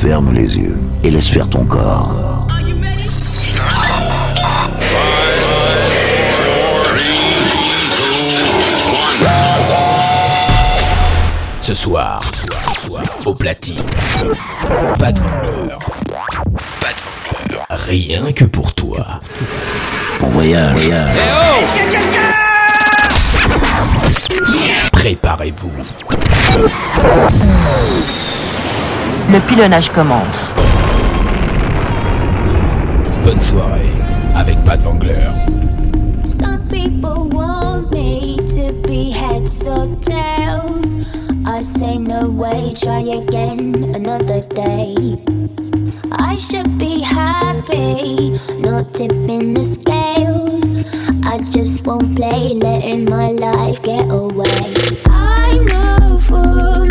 Ferme les yeux et laisse faire ton corps. Ce soir, ce soir, au platine, pas de vendeur, pas de vendeur, rien que pour toi. Bon voyage. Préparez-vous. Le pilonnage commence. Bonne soirée avec Pat Vangler. Some people want me to be heads or tails. I say no way, try again another day. I should be happy, not tipping the scales. I just won't play, letting my life get away. I'm no fool,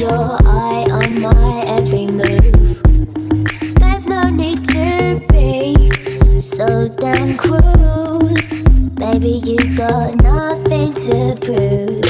your eye on my every move. There's no need to be so damn cruel. Baby, you got nothing to prove.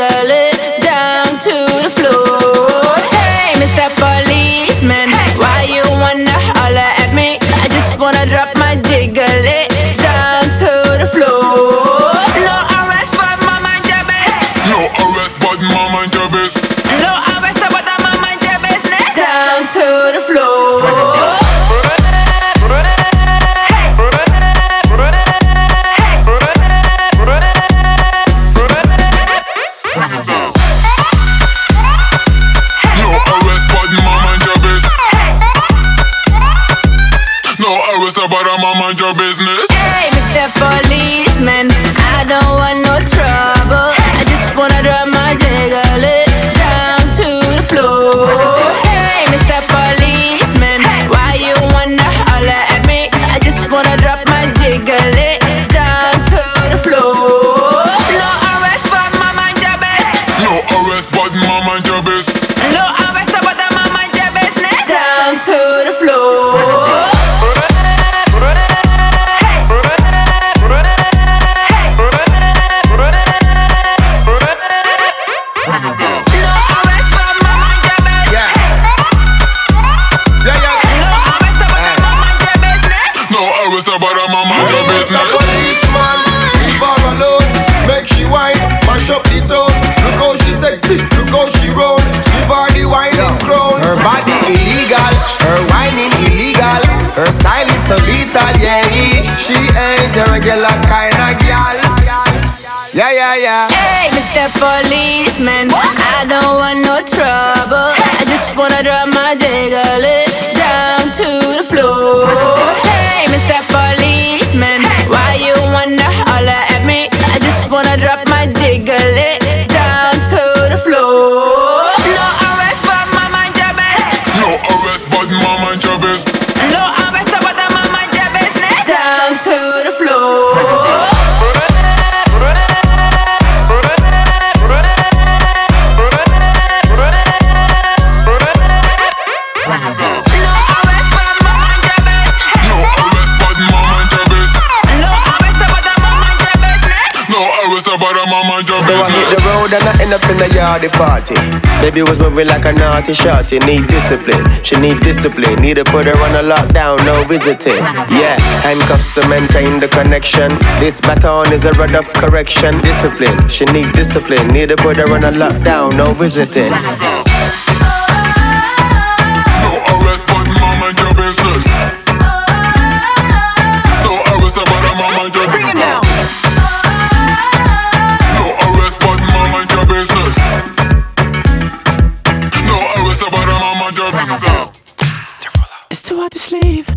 girl. my So business. I hit the road and I end up in the yard party. Baby was moving like a naughty shorty. Need discipline, she need discipline. Need to put her on a lockdown, no visiting. Yeah, handcuffs to maintain the connection. This baton is a rod of correction. Discipline, she need discipline. Need to put her on a lockdown, no visiting. No arrest, but mind your business. sleep.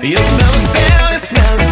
You smell the sand, you smell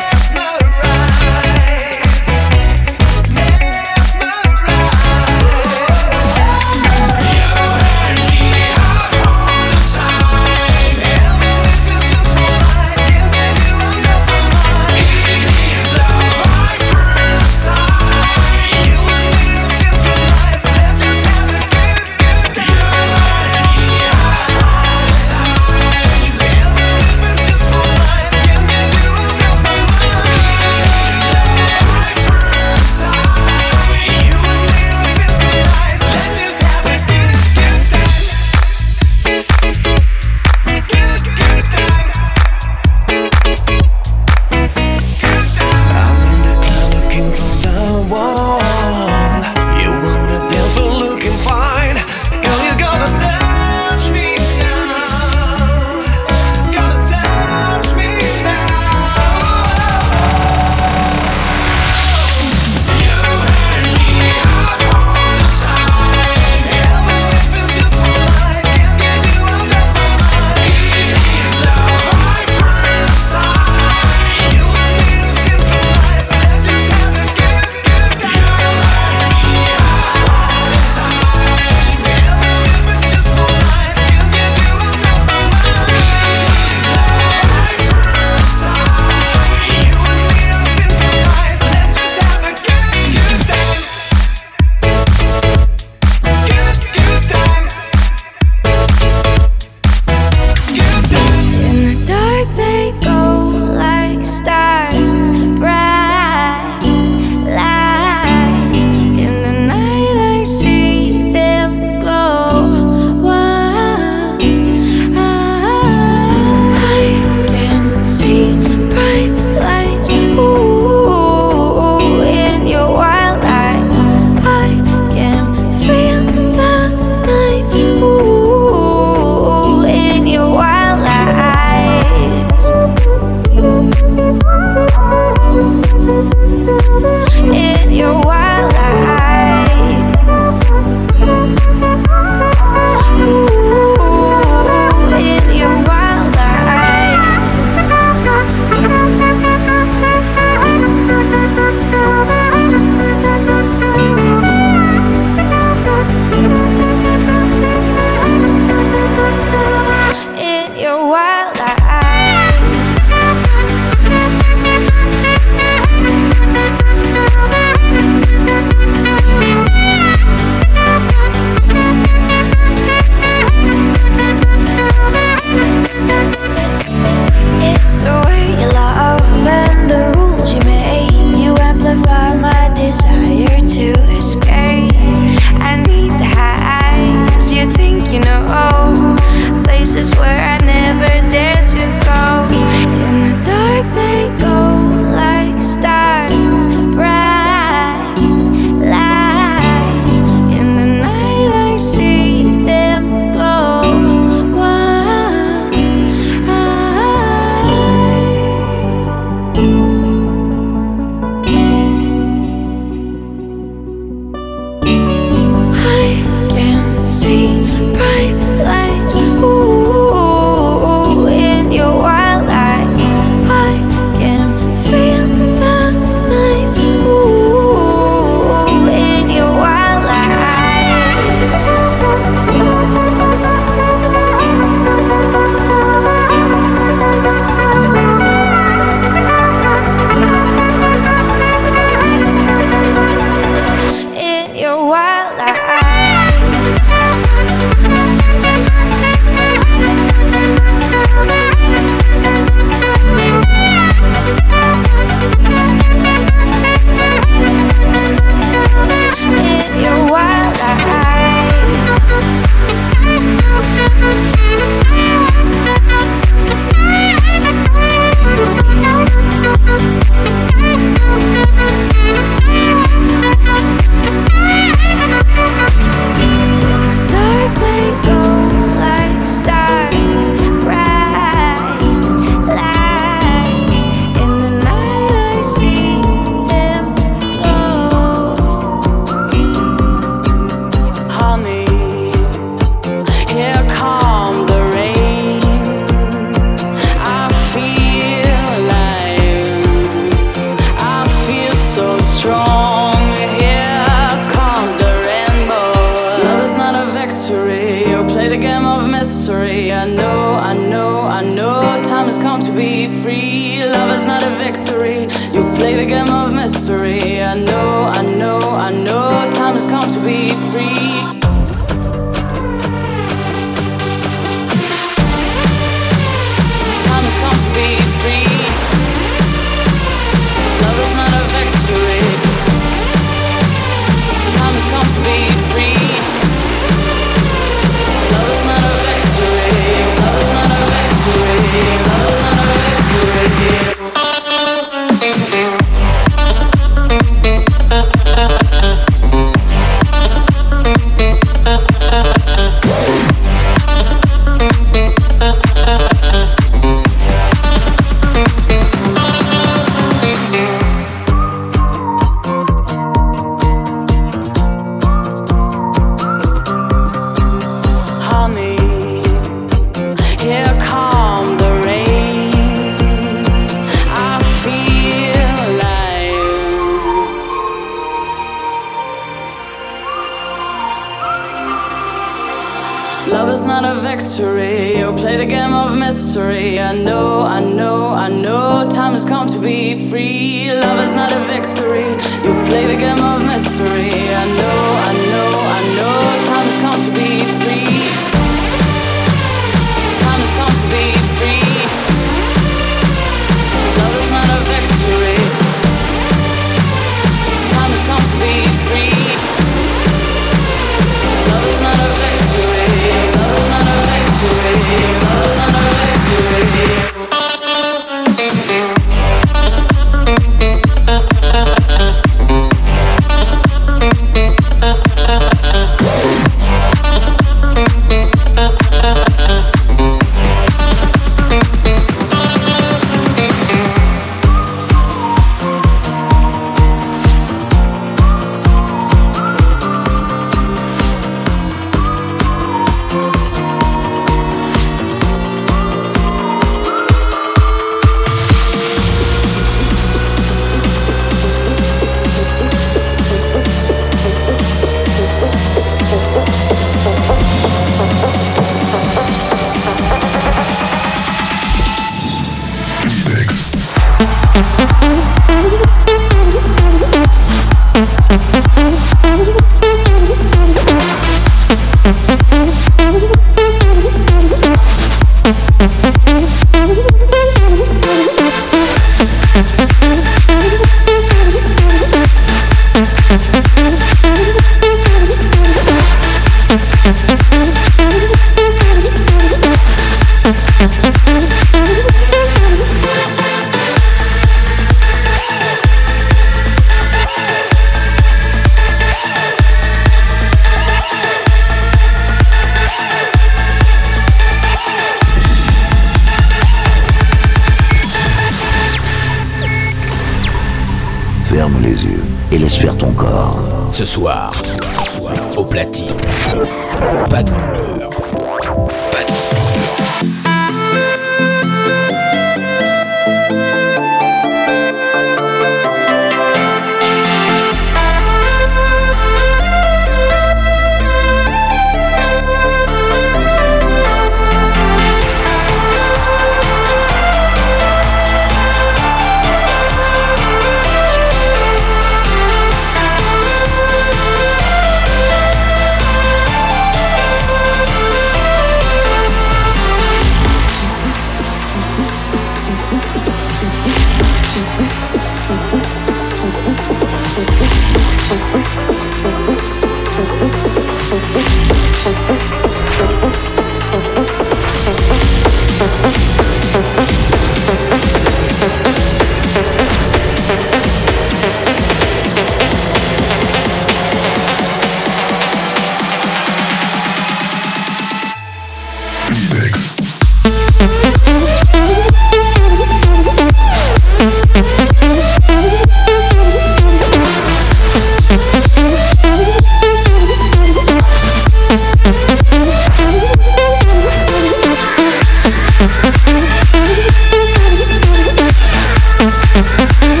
Mm-hmm.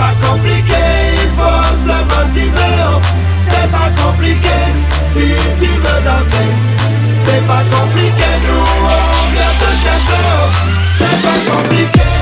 C'est pas compliqué, il faut se motiver. Oh. C'est pas compliqué si tu veux danser. C'est pas compliqué, nous on vient te chercher. Oh. C'est pas compliqué.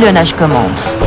Le nage commence.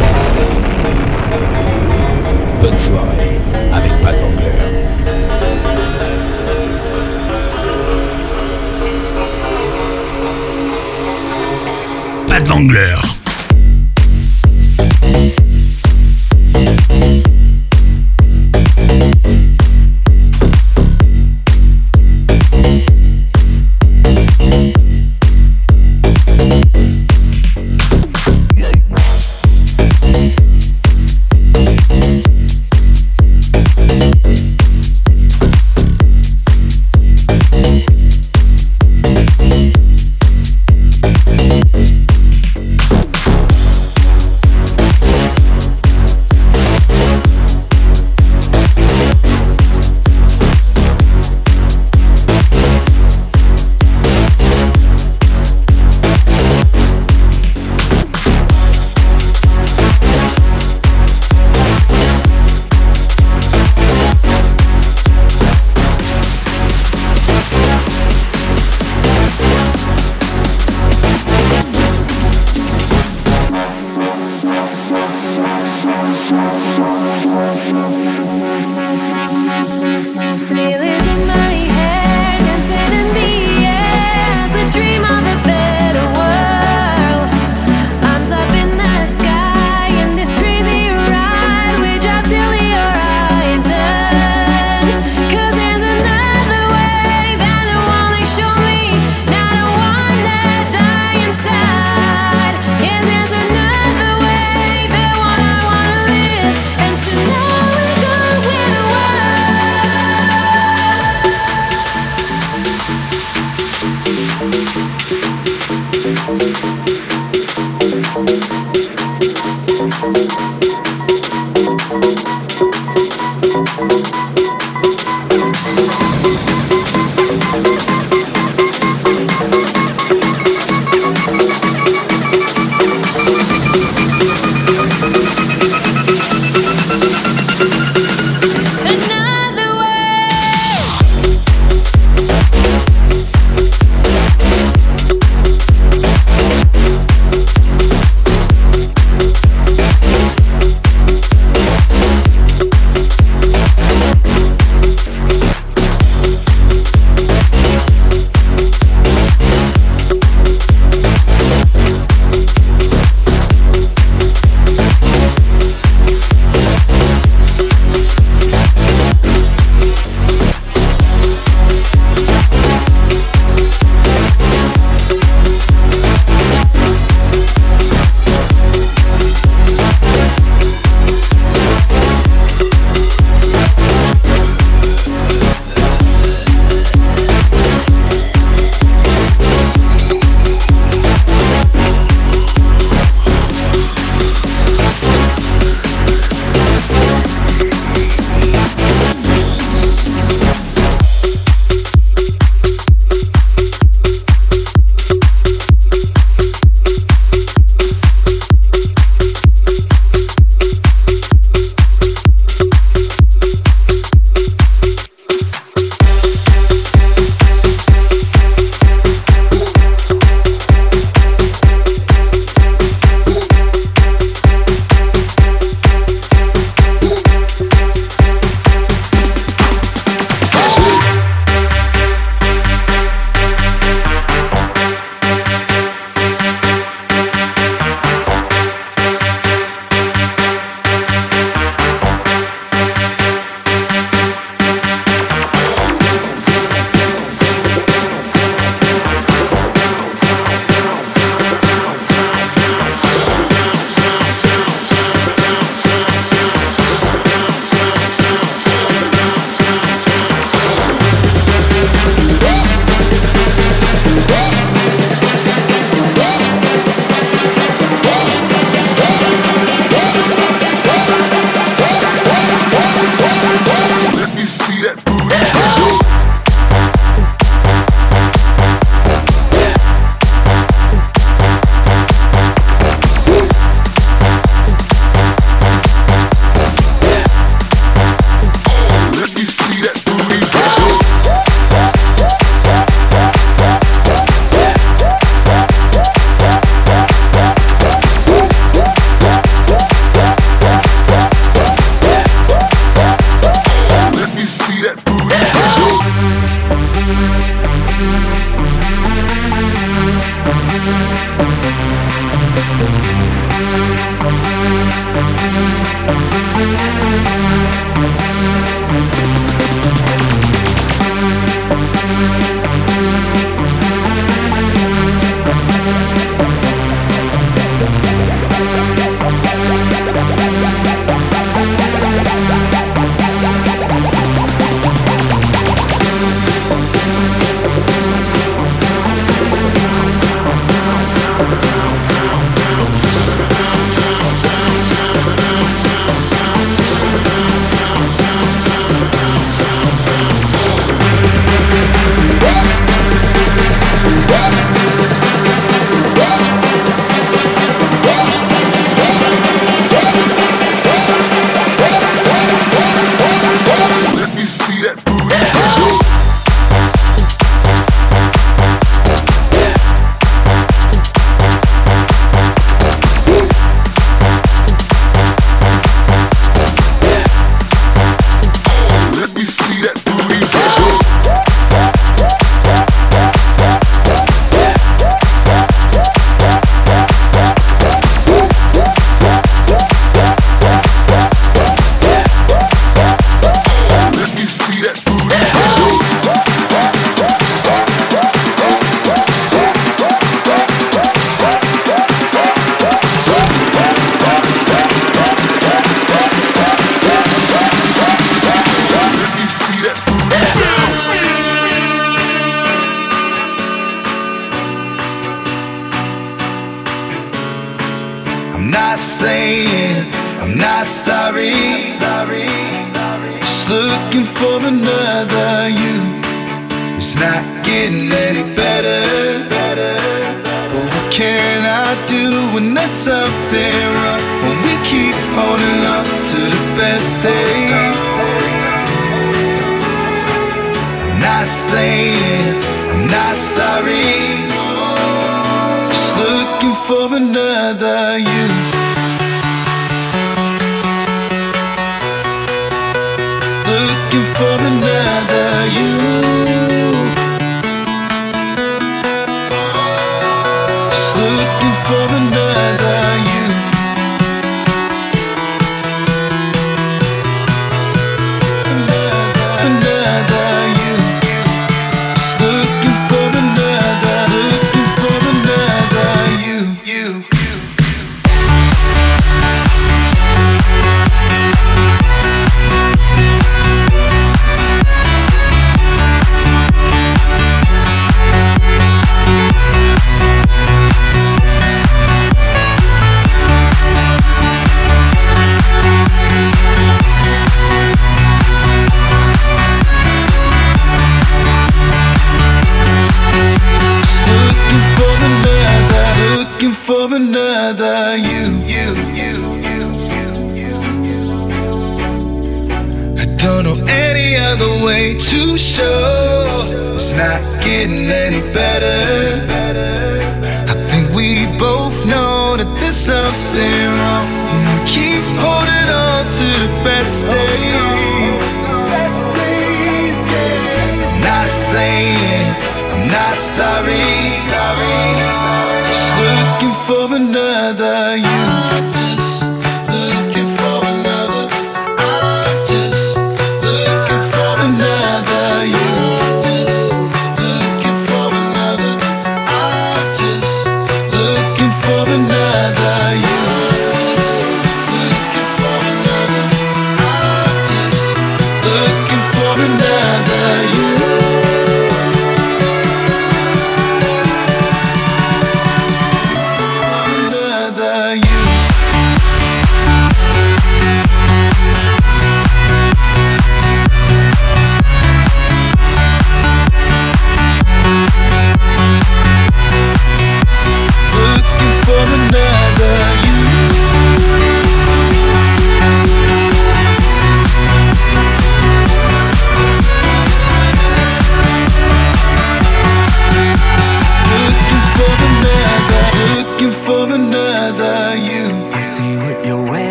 For another you.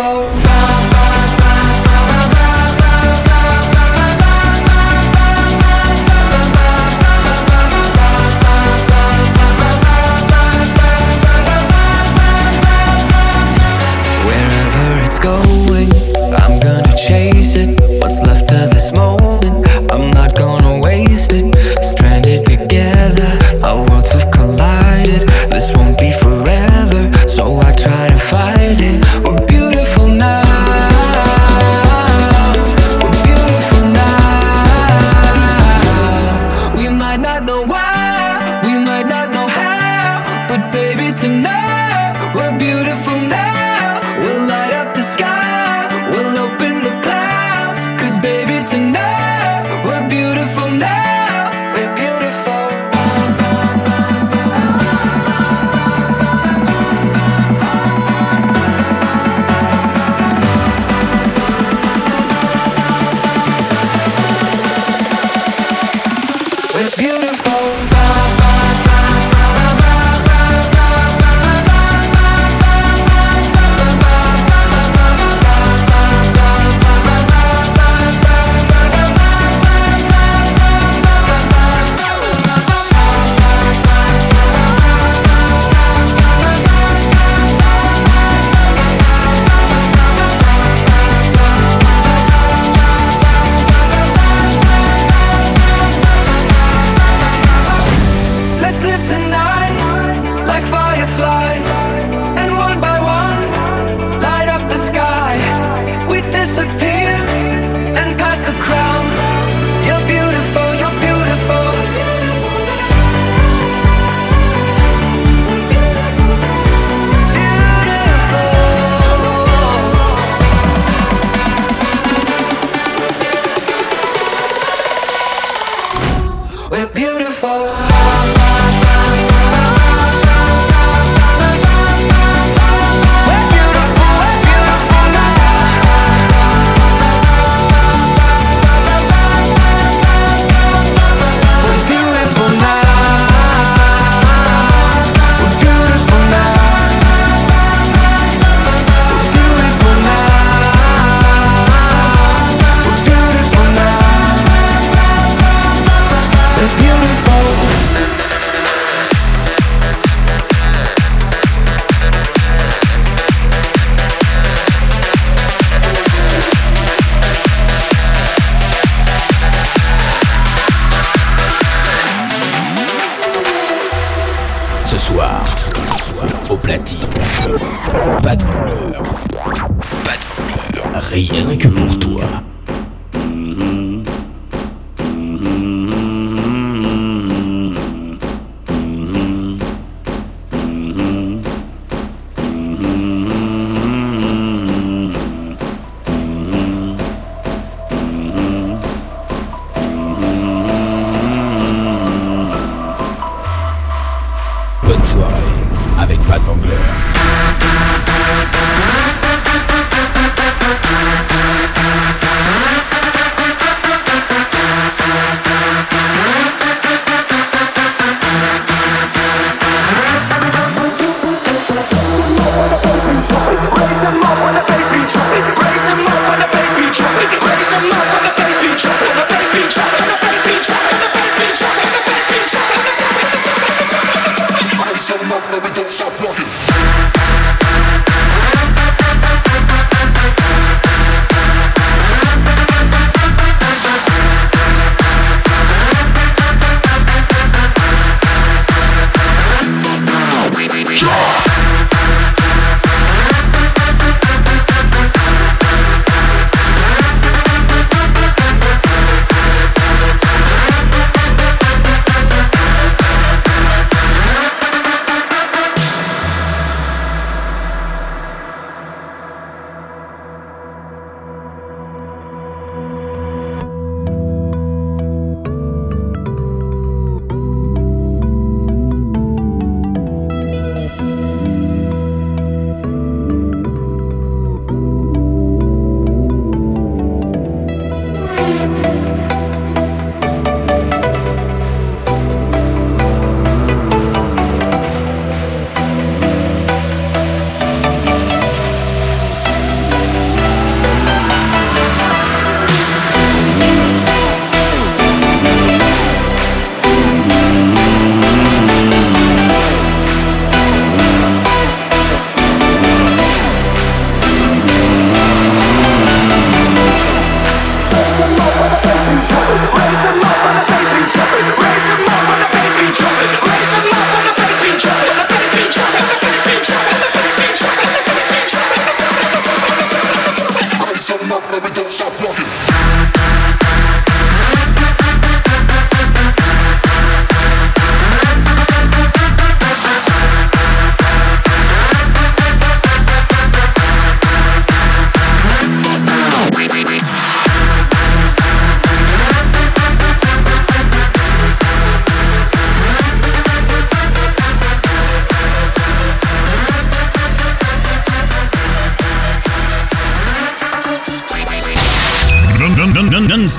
안녕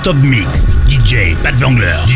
Stop Mix. DJ Pat Vangler.